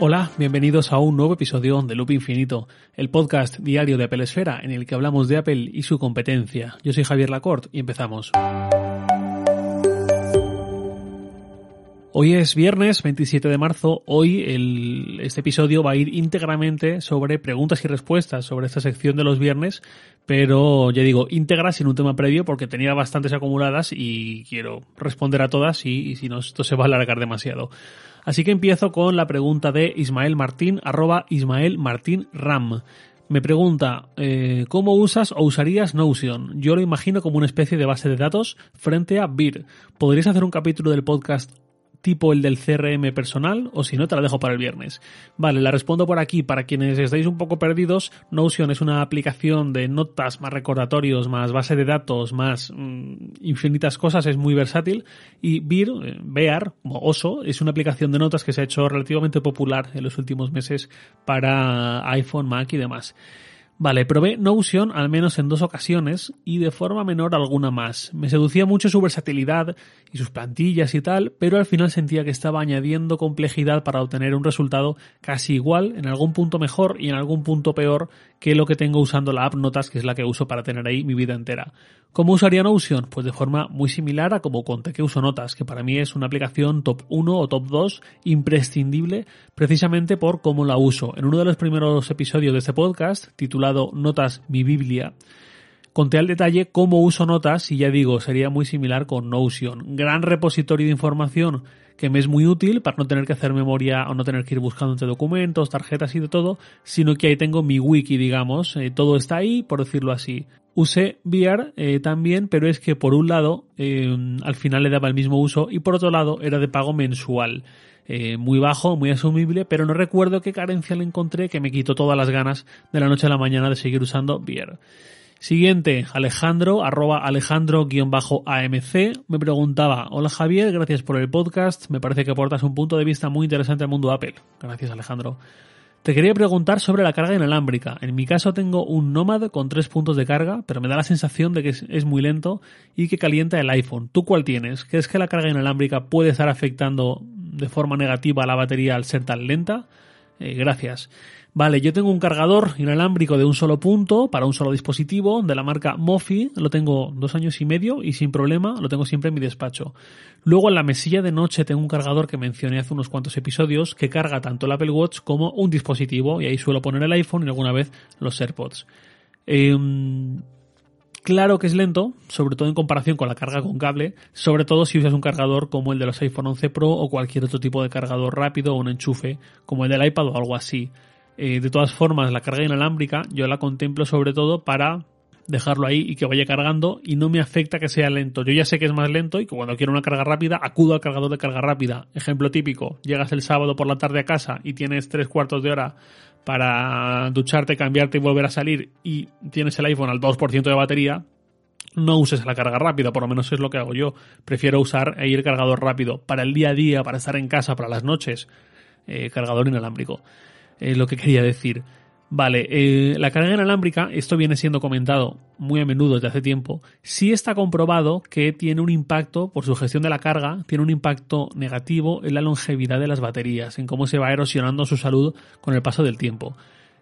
Hola, bienvenidos a un nuevo episodio de Loop Infinito, el podcast diario de Apple Esfera en el que hablamos de Apple y su competencia. Yo soy Javier Lacorte y empezamos. Hoy es viernes 27 de marzo. Hoy este episodio va a ir íntegramente sobre preguntas y respuestas sobre esta sección de los viernes, pero ya digo, íntegra sin un tema previo porque tenía bastantes acumuladas y quiero responder a todas y si no esto se va a alargar demasiado. Así que empiezo con la pregunta de Ismael Martín, arroba Ismael Martín Ram. Me pregunta, eh, ¿cómo usas o usarías Notion? Yo lo imagino como una especie de base de datos frente a Beer. ¿Podrías hacer un capítulo del podcast tipo el del CRM personal o si no te la dejo para el viernes. Vale, la respondo por aquí. Para quienes estáis un poco perdidos, Notion es una aplicación de notas más recordatorios, más base de datos, más mmm, infinitas cosas, es muy versátil. Y Bear, eh, Bear, como oso, es una aplicación de notas que se ha hecho relativamente popular en los últimos meses para iPhone, Mac y demás. Vale, probé Notion al menos en dos ocasiones y de forma menor alguna más. Me seducía mucho su versatilidad y sus plantillas y tal, pero al final sentía que estaba añadiendo complejidad para obtener un resultado casi igual, en algún punto mejor y en algún punto peor que lo que tengo usando la app Notas, que es la que uso para tener ahí mi vida entera. ¿Cómo usaría Notion? Pues de forma muy similar a como conté que uso Notas, que para mí es una aplicación top 1 o top 2 imprescindible precisamente por cómo la uso. En uno de los primeros episodios de este podcast, titulado Notas mi Biblia, conté al detalle cómo uso Notas y ya digo, sería muy similar con Notion. Gran repositorio de información que me es muy útil para no tener que hacer memoria o no tener que ir buscando entre documentos, tarjetas y de todo, sino que ahí tengo mi wiki, digamos, eh, todo está ahí, por decirlo así. Usé VR eh, también, pero es que por un lado eh, al final le daba el mismo uso y por otro lado era de pago mensual. Muy bajo, muy asumible, pero no recuerdo qué carencia le encontré que me quitó todas las ganas de la noche a la mañana de seguir usando VR. Siguiente, Alejandro, arroba Alejandro-AMC, me preguntaba, hola Javier, gracias por el podcast, me parece que aportas un punto de vista muy interesante al mundo Apple. Gracias Alejandro. Te quería preguntar sobre la carga inalámbrica. En mi caso tengo un Nomad con tres puntos de carga, pero me da la sensación de que es muy lento y que calienta el iPhone. ¿Tú cuál tienes? ¿Crees que la carga inalámbrica puede estar afectando de forma negativa a la batería al ser tan lenta? Eh, gracias. Vale, yo tengo un cargador inalámbrico de un solo punto para un solo dispositivo de la marca Mofi, lo tengo dos años y medio y sin problema lo tengo siempre en mi despacho. Luego en la mesilla de noche tengo un cargador que mencioné hace unos cuantos episodios que carga tanto el Apple Watch como un dispositivo y ahí suelo poner el iPhone y alguna vez los AirPods. Eh, Claro que es lento, sobre todo en comparación con la carga con cable, sobre todo si usas un cargador como el de los iPhone 11 Pro o cualquier otro tipo de cargador rápido o un enchufe como el del iPad o algo así. Eh, de todas formas, la carga inalámbrica yo la contemplo sobre todo para dejarlo ahí y que vaya cargando y no me afecta que sea lento. Yo ya sé que es más lento y que cuando quiero una carga rápida acudo al cargador de carga rápida. Ejemplo típico, llegas el sábado por la tarde a casa y tienes tres cuartos de hora para ducharte, cambiarte y volver a salir y tienes el iPhone al 2% de batería, no uses la carga rápida, por lo menos es lo que hago yo. Prefiero usar e ir cargador rápido para el día a día, para estar en casa, para las noches, eh, cargador inalámbrico. Es lo que quería decir. Vale, eh, la carga inalámbrica, esto viene siendo comentado muy a menudo desde hace tiempo, sí está comprobado que tiene un impacto, por su gestión de la carga, tiene un impacto negativo en la longevidad de las baterías, en cómo se va erosionando su salud con el paso del tiempo.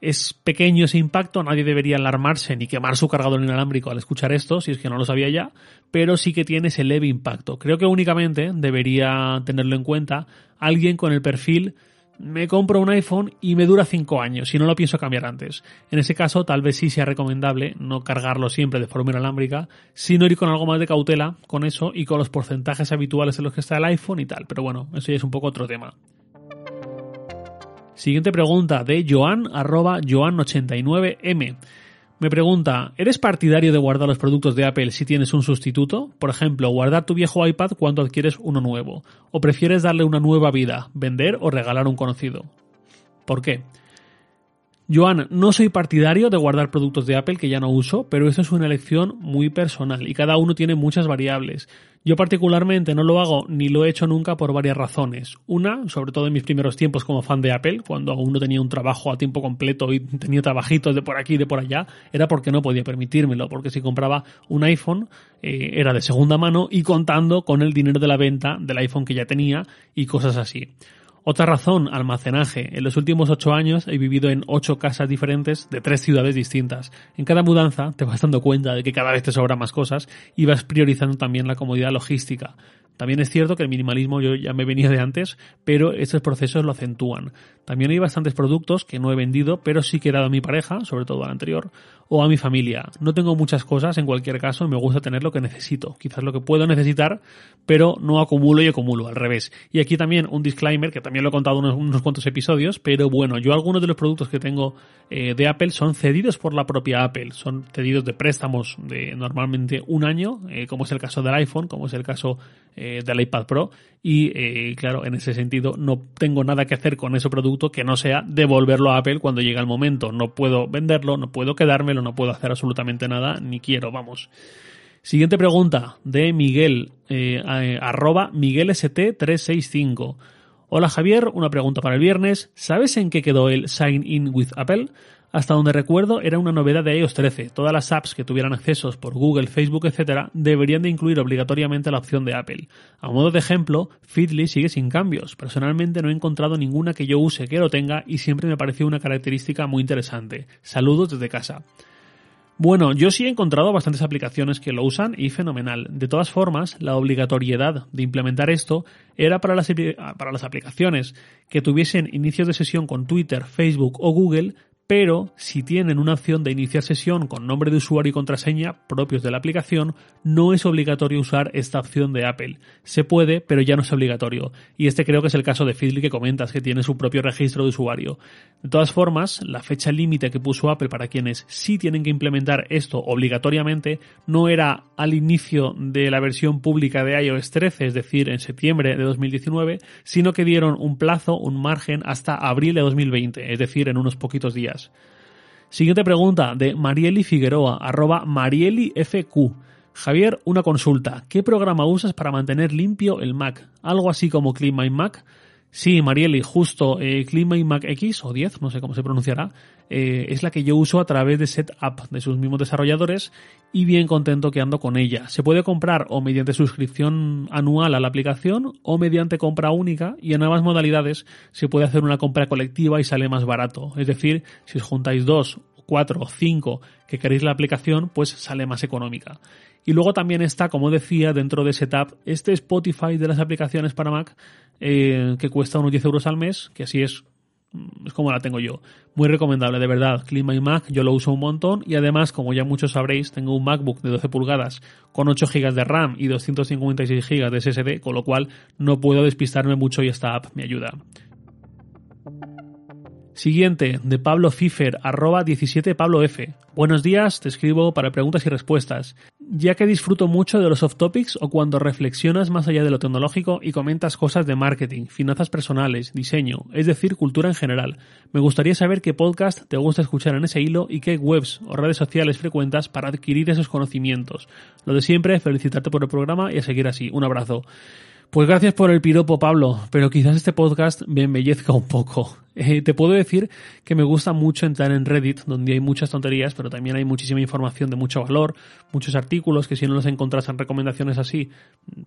Es pequeño ese impacto, nadie debería alarmarse ni quemar su cargador inalámbrico al escuchar esto, si es que no lo sabía ya, pero sí que tiene ese leve impacto. Creo que únicamente debería tenerlo en cuenta alguien con el perfil me compro un iPhone y me dura 5 años y no lo pienso cambiar antes. En ese caso, tal vez sí sea recomendable no cargarlo siempre de forma inalámbrica, sino ir con algo más de cautela con eso y con los porcentajes habituales en los que está el iPhone y tal. Pero bueno, eso ya es un poco otro tema. Siguiente pregunta de Joan, arroba Joan89M. Me pregunta, ¿eres partidario de guardar los productos de Apple si tienes un sustituto? Por ejemplo, guardar tu viejo iPad cuando adquieres uno nuevo. ¿O prefieres darle una nueva vida, vender o regalar un conocido? ¿Por qué? Joan, no soy partidario de guardar productos de Apple que ya no uso, pero eso es una elección muy personal y cada uno tiene muchas variables. Yo particularmente no lo hago ni lo he hecho nunca por varias razones. Una, sobre todo en mis primeros tiempos como fan de Apple, cuando aún no tenía un trabajo a tiempo completo y tenía trabajitos de por aquí y de por allá, era porque no podía permitírmelo, porque si compraba un iPhone eh, era de segunda mano y contando con el dinero de la venta del iPhone que ya tenía y cosas así. Otra razón, almacenaje. En los últimos ocho años he vivido en ocho casas diferentes de tres ciudades distintas. En cada mudanza te vas dando cuenta de que cada vez te sobran más cosas y vas priorizando también la comodidad logística. También es cierto que el minimalismo yo ya me venía de antes, pero estos procesos lo acentúan. También hay bastantes productos que no he vendido, pero sí que he dado a mi pareja, sobre todo al anterior, o a mi familia. No tengo muchas cosas, en cualquier caso, me gusta tener lo que necesito. Quizás lo que puedo necesitar, pero no acumulo y acumulo, al revés. Y aquí también un disclaimer, que también lo he contado unos, unos cuantos episodios, pero bueno, yo algunos de los productos que tengo eh, de Apple son cedidos por la propia Apple. Son cedidos de préstamos de normalmente un año, eh, como es el caso del iPhone, como es el caso eh, del iPad Pro. Y claro, en ese sentido no tengo nada que hacer con ese producto que no sea devolverlo a Apple cuando llega el momento. No puedo venderlo, no puedo quedármelo, no puedo hacer absolutamente nada, ni quiero, vamos. Siguiente pregunta de Miguel, eh, arroba MiguelST365. Hola Javier, una pregunta para el viernes. ¿Sabes en qué quedó el Sign In with Apple? Hasta donde recuerdo era una novedad de iOS 13. Todas las apps que tuvieran accesos por Google, Facebook, etc. deberían de incluir obligatoriamente la opción de Apple. A modo de ejemplo, Feedly sigue sin cambios. Personalmente no he encontrado ninguna que yo use que lo tenga y siempre me pareció una característica muy interesante. Saludos desde casa. Bueno, yo sí he encontrado bastantes aplicaciones que lo usan y fenomenal. De todas formas, la obligatoriedad de implementar esto era para las, para las aplicaciones que tuviesen inicios de sesión con Twitter, Facebook o Google, pero si tienen una opción de iniciar sesión con nombre de usuario y contraseña propios de la aplicación, no es obligatorio usar esta opción de Apple. Se puede, pero ya no es obligatorio. Y este creo que es el caso de Feedly que comentas, que tiene su propio registro de usuario. De todas formas, la fecha límite que puso Apple para quienes sí tienen que implementar esto obligatoriamente no era al inicio de la versión pública de iOS 13, es decir, en septiembre de 2019, sino que dieron un plazo, un margen hasta abril de 2020, es decir, en unos poquitos días. Siguiente pregunta de Marieli Figueroa, arroba MarieliFQ. Javier, una consulta. ¿Qué programa usas para mantener limpio el Mac? ¿Algo así como Clean My Mac? Sí, Marieli, justo eh, Mac X o 10, no sé cómo se pronunciará, eh, es la que yo uso a través de Setup de sus mismos desarrolladores y bien contento que ando con ella. Se puede comprar o mediante suscripción anual a la aplicación o mediante compra única y en nuevas modalidades se puede hacer una compra colectiva y sale más barato. Es decir, si os juntáis dos, cuatro o cinco que queréis la aplicación, pues sale más económica. Y luego también está, como decía, dentro de Setup, este Spotify de las aplicaciones para Mac, eh, que cuesta unos 10 euros al mes, que así es es como la tengo yo. Muy recomendable, de verdad. Clima y Mac, yo lo uso un montón y además, como ya muchos sabréis, tengo un MacBook de 12 pulgadas con 8 GB de RAM y 256 GB de SSD, con lo cual no puedo despistarme mucho y esta app me ayuda. Siguiente, de Pablo Fifer, arroba 17 Pablo F. Buenos días, te escribo para preguntas y respuestas. Ya que disfruto mucho de los off topics o cuando reflexionas más allá de lo tecnológico y comentas cosas de marketing, finanzas personales, diseño, es decir, cultura en general, me gustaría saber qué podcast te gusta escuchar en ese hilo y qué webs o redes sociales frecuentas para adquirir esos conocimientos. Lo de siempre, felicitarte por el programa y a seguir así. Un abrazo. Pues gracias por el piropo, Pablo, pero quizás este podcast me embellezca un poco. Eh, te puedo decir que me gusta mucho entrar en Reddit, donde hay muchas tonterías, pero también hay muchísima información de mucho valor, muchos artículos que si no los encontras en recomendaciones así,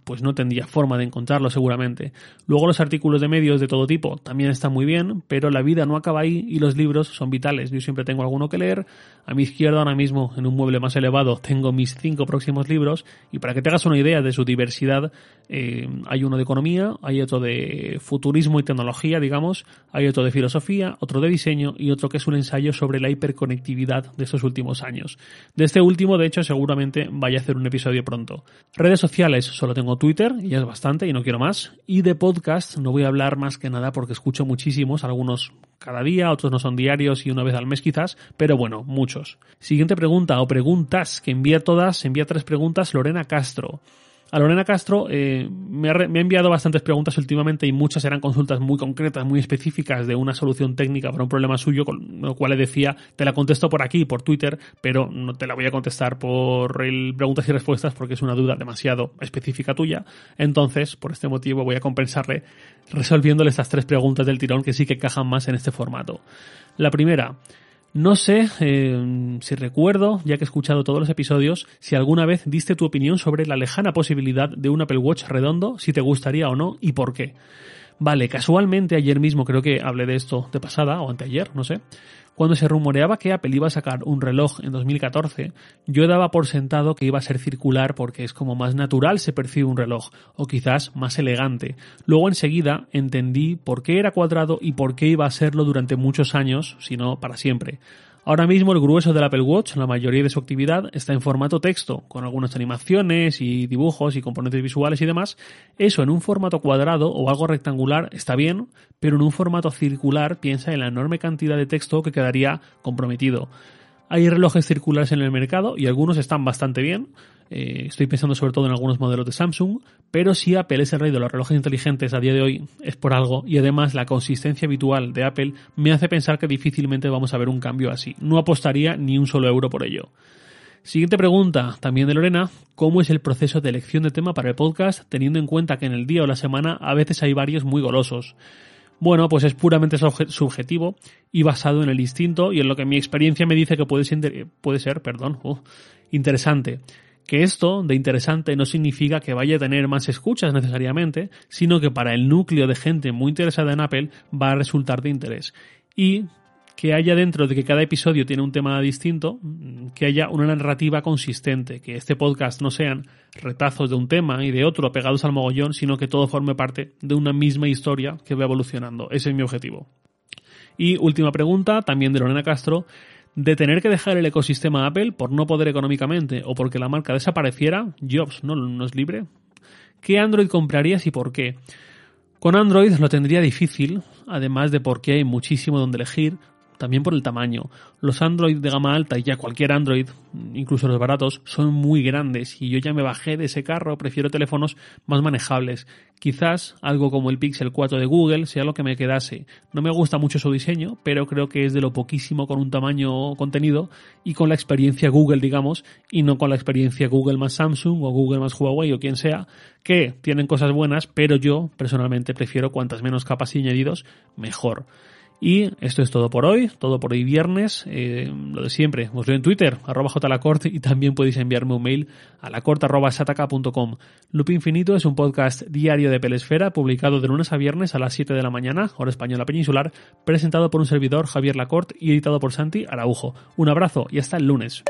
pues no tendría forma de encontrarlos seguramente. Luego los artículos de medios de todo tipo también están muy bien, pero la vida no acaba ahí y los libros son vitales. Yo siempre tengo alguno que leer. A mi izquierda ahora mismo, en un mueble más elevado, tengo mis cinco próximos libros y para que te hagas una idea de su diversidad, eh, hay uno de economía, hay otro de futurismo y tecnología, digamos, hay otro de filosofía, otro de diseño y otro que es un ensayo sobre la hiperconectividad de estos últimos años. De este último, de hecho, seguramente vaya a hacer un episodio pronto. Redes sociales, solo tengo Twitter y es bastante y no quiero más. Y de podcast no voy a hablar más que nada porque escucho muchísimos, algunos cada día, otros no son diarios y una vez al mes quizás, pero bueno, muchos. Siguiente pregunta o preguntas que envía todas, envía tres preguntas Lorena Castro. A Lorena Castro eh, me, ha, enviado bastantes preguntas últimamente y muchas eran consultas muy concretas, muy específicas de una solución técnica para un problema suyo, con lo cual le decía, te la contesto por aquí, por Twitter, pero no te la voy a contestar por el preguntas y respuestas porque es una duda demasiado específica tuya. Entonces, por este motivo voy a compensarle resolviéndole estas tres preguntas del tirón que sí que encajan más en este formato. La primera, no sé eh, si recuerdo, ya que he escuchado todos los episodios, si alguna vez diste tu opinión sobre la lejana posibilidad de un Apple Watch redondo, si te gustaría o no y por qué. Vale, casualmente ayer mismo creo que hablé de esto de pasada o anteayer, no sé. Cuando se rumoreaba que Apple iba a sacar un reloj en 2014, yo daba por sentado que iba a ser circular porque es como más natural se percibe un reloj, o quizás más elegante. Luego enseguida entendí por qué era cuadrado y por qué iba a serlo durante muchos años, si no para siempre. Ahora mismo el grueso del Apple Watch, la mayoría de su actividad, está en formato texto, con algunas animaciones y dibujos y componentes visuales y demás. Eso en un formato cuadrado o algo rectangular está bien, pero en un formato circular piensa en la enorme cantidad de texto que quedaría comprometido. Hay relojes circulares en el mercado y algunos están bastante bien, eh, estoy pensando sobre todo en algunos modelos de Samsung, pero si Apple es el rey de los relojes inteligentes a día de hoy, es por algo, y además la consistencia habitual de Apple me hace pensar que difícilmente vamos a ver un cambio así. No apostaría ni un solo euro por ello. Siguiente pregunta, también de Lorena, ¿cómo es el proceso de elección de tema para el podcast teniendo en cuenta que en el día o la semana a veces hay varios muy golosos? Bueno, pues es puramente subjetivo y basado en el instinto y en lo que mi experiencia me dice que puede ser, puede ser perdón, interesante que esto de interesante no significa que vaya a tener más escuchas necesariamente, sino que para el núcleo de gente muy interesada en Apple va a resultar de interés. Y que haya dentro de que cada episodio tiene un tema distinto, que haya una narrativa consistente, que este podcast no sean retazos de un tema y de otro pegados al mogollón, sino que todo forme parte de una misma historia que va evolucionando. Ese es mi objetivo. Y última pregunta, también de Lorena Castro, de tener que dejar el ecosistema Apple por no poder económicamente o porque la marca desapareciera, Jobs no, no es libre. ¿Qué Android comprarías y por qué? Con Android lo tendría difícil, además de porque hay muchísimo donde elegir, también por el tamaño. Los Android de gama alta y ya cualquier Android, incluso los baratos, son muy grandes y yo ya me bajé de ese carro, prefiero teléfonos más manejables. Quizás algo como el Pixel 4 de Google sea lo que me quedase. No me gusta mucho su diseño, pero creo que es de lo poquísimo con un tamaño contenido y con la experiencia Google, digamos, y no con la experiencia Google más Samsung o Google más Huawei o quien sea, que tienen cosas buenas, pero yo personalmente prefiero cuantas menos capas y añadidos, mejor. Y esto es todo por hoy, todo por hoy viernes. Eh, lo de siempre, os leo en Twitter, arroba jlacort, y también podéis enviarme un mail a lacort.sataka.com. Loop Infinito es un podcast diario de Pelesfera, publicado de lunes a viernes a las 7 de la mañana, hora española peninsular, presentado por un servidor Javier Lacort y editado por Santi Araujo. Un abrazo y hasta el lunes.